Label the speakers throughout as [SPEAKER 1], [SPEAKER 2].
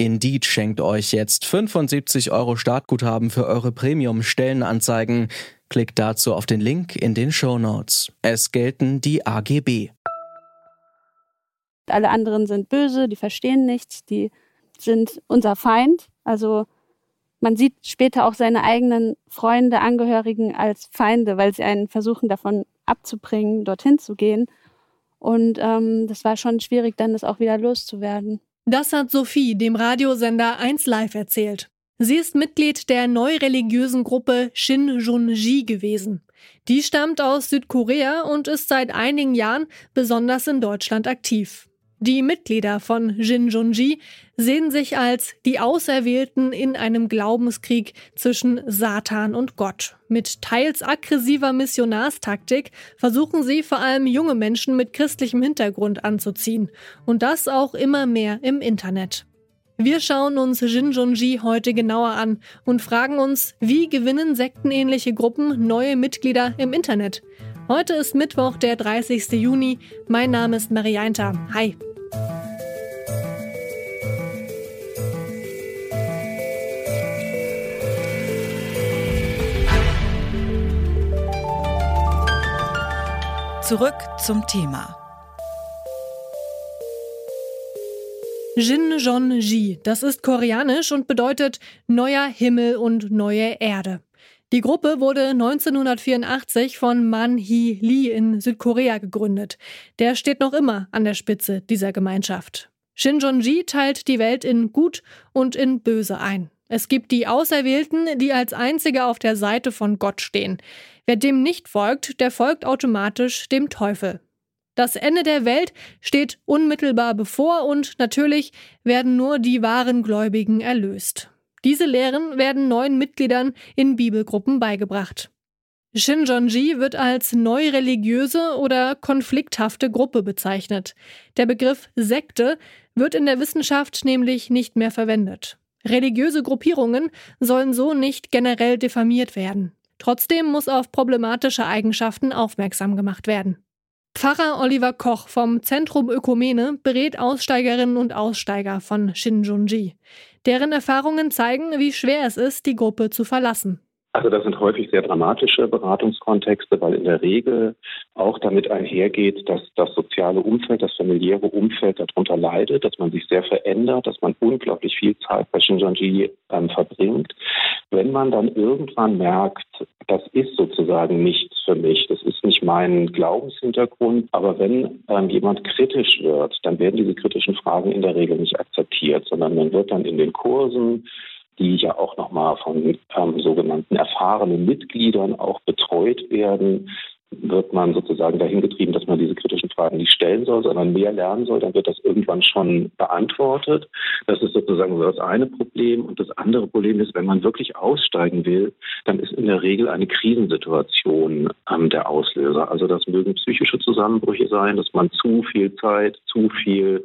[SPEAKER 1] Indeed schenkt euch jetzt 75 Euro Startguthaben für eure Premium-Stellenanzeigen. Klickt dazu auf den Link in den Show Notes. Es gelten die AGB.
[SPEAKER 2] Alle anderen sind böse, die verstehen nichts, die sind unser Feind. Also man sieht später auch seine eigenen Freunde, Angehörigen als Feinde, weil sie einen versuchen davon abzubringen, dorthin zu gehen. Und ähm, das war schon schwierig, dann das auch wieder loszuwerden.
[SPEAKER 3] Das hat Sophie dem Radiosender 1 Live erzählt. Sie ist Mitglied der neureligiösen Gruppe Shinjunji gewesen. Die stammt aus Südkorea und ist seit einigen Jahren besonders in Deutschland aktiv. Die Mitglieder von Jinjunji sehen sich als die Auserwählten in einem Glaubenskrieg zwischen Satan und Gott. Mit teils aggressiver Missionarstaktik versuchen sie vor allem junge Menschen mit christlichem Hintergrund anzuziehen. Und das auch immer mehr im Internet. Wir schauen uns Jinjunji heute genauer an und fragen uns, wie gewinnen sektenähnliche Gruppen neue Mitglieder im Internet? Heute ist Mittwoch, der 30. Juni. Mein Name ist Marianta. Hi.
[SPEAKER 4] Zurück zum Thema.
[SPEAKER 3] Jin Jon Ji, das ist koreanisch und bedeutet neuer Himmel und neue Erde. Die Gruppe wurde 1984 von Man Hee Lee in Südkorea gegründet. Der steht noch immer an der Spitze dieser Gemeinschaft. Shinjonji teilt die Welt in Gut und in Böse ein. Es gibt die Auserwählten, die als einzige auf der Seite von Gott stehen. Wer dem nicht folgt, der folgt automatisch dem Teufel. Das Ende der Welt steht unmittelbar bevor und natürlich werden nur die wahren Gläubigen erlöst. Diese Lehren werden neuen Mitgliedern in Bibelgruppen beigebracht. Shinjonji wird als neureligiöse oder konflikthafte Gruppe bezeichnet. Der Begriff Sekte wird in der Wissenschaft nämlich nicht mehr verwendet. Religiöse Gruppierungen sollen so nicht generell diffamiert werden. Trotzdem muss auf problematische Eigenschaften aufmerksam gemacht werden. Pfarrer Oliver Koch vom Zentrum Ökumene berät Aussteigerinnen und Aussteiger von Shinjunji. Deren Erfahrungen zeigen, wie schwer es ist, die Gruppe zu verlassen.
[SPEAKER 5] Also das sind häufig sehr dramatische Beratungskontexte, weil in der Regel auch damit einhergeht, dass das soziale Umfeld, das familiäre Umfeld darunter leidet, dass man sich sehr verändert, dass man unglaublich viel Zeit bei Shinjanji ähm, verbringt. Wenn man dann irgendwann merkt, das ist sozusagen nichts für mich, das ist nicht mein Glaubenshintergrund, aber wenn ähm, jemand kritisch wird, dann werden diese kritischen Fragen in der Regel nicht akzeptiert, sondern man wird dann in den Kursen die ja auch nochmal von ähm, sogenannten erfahrenen Mitgliedern auch betreut werden, wird man sozusagen dahin getrieben, dass man diese kritischen Fragen nicht stellen soll, sondern mehr lernen soll, dann wird das irgendwann schon beantwortet. Das ist sozusagen das eine Problem. Und das andere Problem ist, wenn man wirklich aussteigen will, dann ist in der Regel eine Krisensituation ähm, der Auslöser. Also das mögen psychische Zusammenbrüche sein, dass man zu viel Zeit, zu viel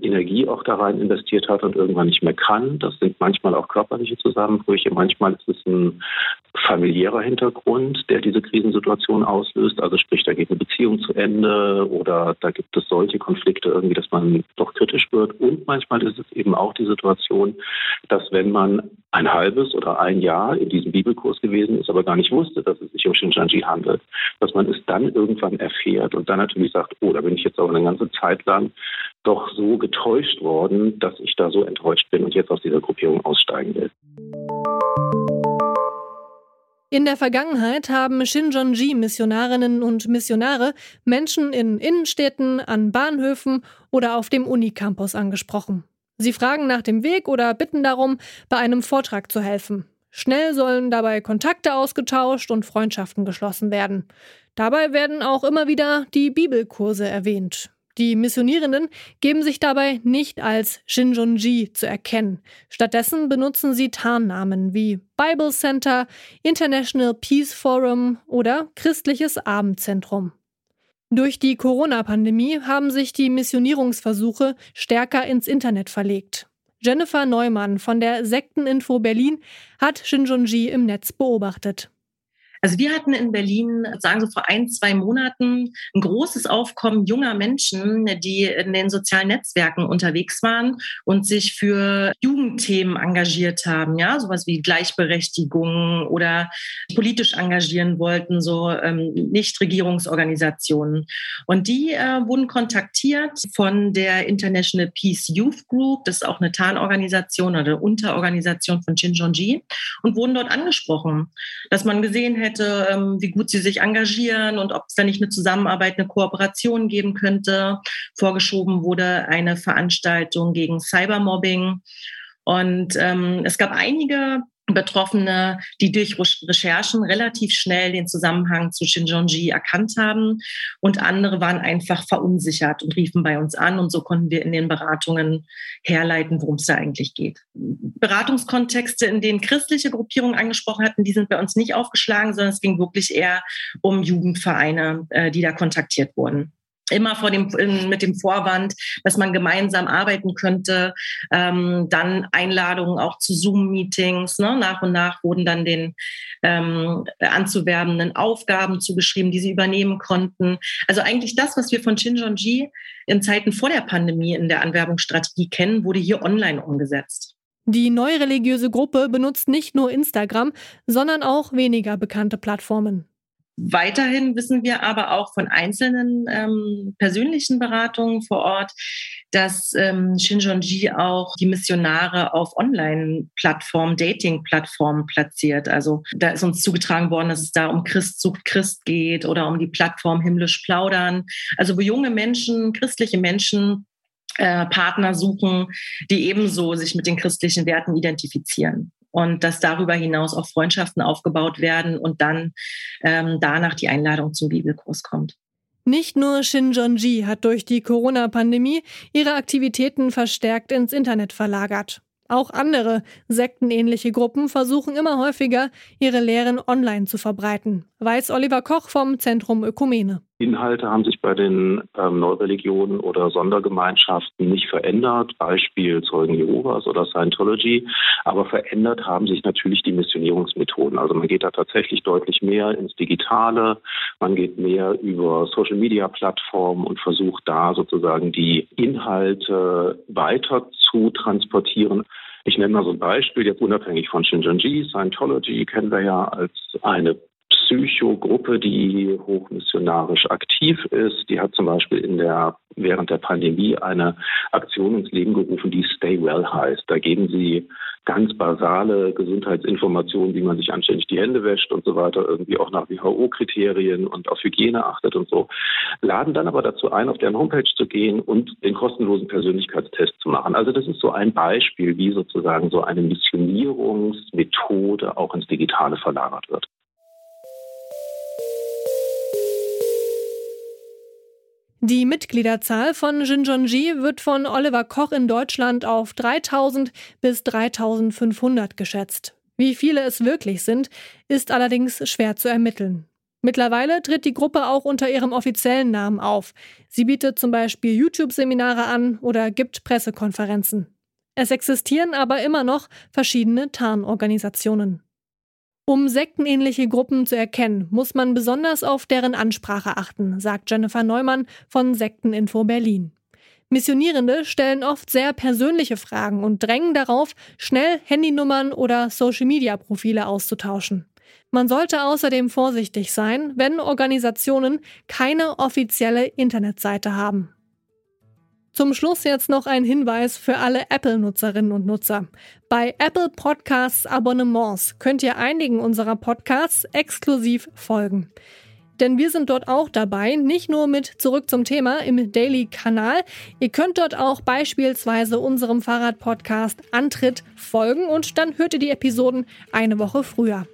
[SPEAKER 5] Energie auch da rein investiert hat und irgendwann nicht mehr kann. Das sind manchmal auch körperliche Zusammenbrüche, manchmal ist es ein familiärer Hintergrund, der diese Krisensituation auslöst. Also sprich, da geht eine Beziehung zu Ende oder da gibt es solche Konflikte irgendwie, dass man doch kritisch wird. Und manchmal ist es eben auch die Situation, dass wenn man ein halbes oder ein Jahr in diesem Bibelkurs gewesen ist, aber gar nicht wusste, dass es sich um Shinjanji handelt, dass man es dann irgendwann erfährt und dann natürlich sagt, oh, da bin ich jetzt aber eine ganze Zeit lang doch so getäuscht worden, dass ich da so enttäuscht bin und jetzt aus dieser Gruppierung aussteigen will.
[SPEAKER 3] In der Vergangenheit haben Shinjonji-Missionarinnen und Missionare Menschen in Innenstädten, an Bahnhöfen oder auf dem Unicampus angesprochen. Sie fragen nach dem Weg oder bitten darum, bei einem Vortrag zu helfen. Schnell sollen dabei Kontakte ausgetauscht und Freundschaften geschlossen werden. Dabei werden auch immer wieder die Bibelkurse erwähnt. Die Missionierenden geben sich dabei nicht als Shinjonji zu erkennen. Stattdessen benutzen sie Tarnnamen wie Bible Center, International Peace Forum oder Christliches Abendzentrum. Durch die Corona-Pandemie haben sich die Missionierungsversuche stärker ins Internet verlegt. Jennifer Neumann von der Sekteninfo Berlin hat Shinjonji im Netz beobachtet.
[SPEAKER 4] Also wir hatten in Berlin, sagen so vor ein, zwei Monaten, ein großes Aufkommen junger Menschen, die in den sozialen Netzwerken unterwegs waren und sich für Jugendthemen engagiert haben, ja, sowas wie Gleichberechtigung oder politisch engagieren wollten, so ähm, Nichtregierungsorganisationen. Und die äh, wurden kontaktiert von der International Peace Youth Group, das ist auch eine Tarnorganisation oder eine Unterorganisation von Shinjonji, und wurden dort angesprochen, dass man gesehen hätte, hätte, ähm, wie gut sie sich engagieren und ob es da nicht eine Zusammenarbeit, eine Kooperation geben könnte. Vorgeschoben wurde eine Veranstaltung gegen Cybermobbing. Und ähm, es gab einige Betroffene, die durch Recherchen relativ schnell den Zusammenhang zu Shinjonji erkannt haben. Und andere waren einfach verunsichert und riefen bei uns an. Und so konnten wir in den Beratungen herleiten, worum es da eigentlich geht. Beratungskontexte, in denen christliche Gruppierungen angesprochen hatten, die sind bei uns nicht aufgeschlagen, sondern es ging wirklich eher um Jugendvereine, äh, die da kontaktiert wurden immer vor dem, mit dem Vorwand, dass man gemeinsam arbeiten könnte. Ähm, dann Einladungen auch zu Zoom-Meetings. Ne? Nach und nach wurden dann den ähm, anzuwerbenden Aufgaben zugeschrieben, die sie übernehmen konnten. Also eigentlich das, was wir von Shinjonji in Zeiten vor der Pandemie in der Anwerbungsstrategie kennen, wurde hier online umgesetzt.
[SPEAKER 3] Die neue religiöse Gruppe benutzt nicht nur Instagram, sondern auch weniger bekannte Plattformen.
[SPEAKER 4] Weiterhin wissen wir aber auch von einzelnen ähm, persönlichen Beratungen vor Ort, dass ähm, Shinjonji auch die Missionare auf Online-Plattformen, Dating-Plattformen platziert. Also da ist uns zugetragen worden, dass es da um Christ sucht Christ geht oder um die Plattform Himmlisch Plaudern. Also wo junge Menschen, christliche Menschen äh, Partner suchen, die ebenso sich mit den christlichen Werten identifizieren und dass darüber hinaus auch Freundschaften aufgebaut werden und dann ähm, danach die Einladung zum Bibelkurs kommt.
[SPEAKER 3] Nicht nur Shinjonji hat durch die Corona-Pandemie ihre Aktivitäten verstärkt ins Internet verlagert. Auch andere sektenähnliche Gruppen versuchen immer häufiger, ihre Lehren online zu verbreiten, weiß Oliver Koch vom Zentrum Ökumene.
[SPEAKER 5] Inhalte haben sich bei den ähm, Neureligionen oder Sondergemeinschaften nicht verändert, Beispiel Zeugen Jehovas oder Scientology, aber verändert haben sich natürlich die Missionierungsmethoden. Also man geht da tatsächlich deutlich mehr ins Digitale, man geht mehr über Social-Media-Plattformen und versucht da sozusagen die Inhalte weiter zu transportieren. Ich nenne mal so ein Beispiel, jetzt unabhängig von Shinjonji, Scientology kennen wir ja als eine Psychogruppe, die hochmissionarisch aktiv ist. Die hat zum Beispiel in der, während der Pandemie eine Aktion ins Leben gerufen, die Stay Well heißt. Da geben sie ganz basale Gesundheitsinformationen, wie man sich anständig die Hände wäscht und so weiter, irgendwie auch nach WHO-Kriterien und auf Hygiene achtet und so, laden dann aber dazu ein, auf deren Homepage zu gehen und den kostenlosen Persönlichkeitstest zu machen. Also das ist so ein Beispiel, wie sozusagen so eine Missionierungsmethode auch ins Digitale verlagert wird.
[SPEAKER 3] Die Mitgliederzahl von Jinjonji wird von Oliver Koch in Deutschland auf 3000 bis 3500 geschätzt. Wie viele es wirklich sind, ist allerdings schwer zu ermitteln. Mittlerweile tritt die Gruppe auch unter ihrem offiziellen Namen auf. Sie bietet zum Beispiel YouTube-Seminare an oder gibt Pressekonferenzen. Es existieren aber immer noch verschiedene Tarnorganisationen. Um sektenähnliche Gruppen zu erkennen, muss man besonders auf deren Ansprache achten, sagt Jennifer Neumann von Sekteninfo Berlin. Missionierende stellen oft sehr persönliche Fragen und drängen darauf, schnell Handynummern oder Social-Media-Profile auszutauschen. Man sollte außerdem vorsichtig sein, wenn Organisationen keine offizielle Internetseite haben. Zum Schluss jetzt noch ein Hinweis für alle Apple-Nutzerinnen und Nutzer. Bei Apple Podcasts Abonnements könnt ihr einigen unserer Podcasts exklusiv folgen. Denn wir sind dort auch dabei, nicht nur mit Zurück zum Thema im Daily-Kanal. Ihr könnt dort auch beispielsweise unserem Fahrrad-Podcast Antritt folgen und dann hört ihr die Episoden eine Woche früher.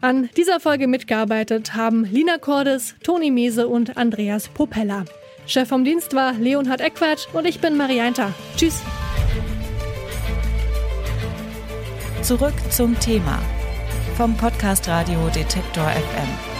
[SPEAKER 3] An dieser Folge mitgearbeitet haben Lina Cordes, Toni Mese und Andreas Popella. Chef vom Dienst war Leonhard Eckwart und ich bin Marianta. Tschüss.
[SPEAKER 6] Zurück zum Thema vom Podcast Radio Detektor FM.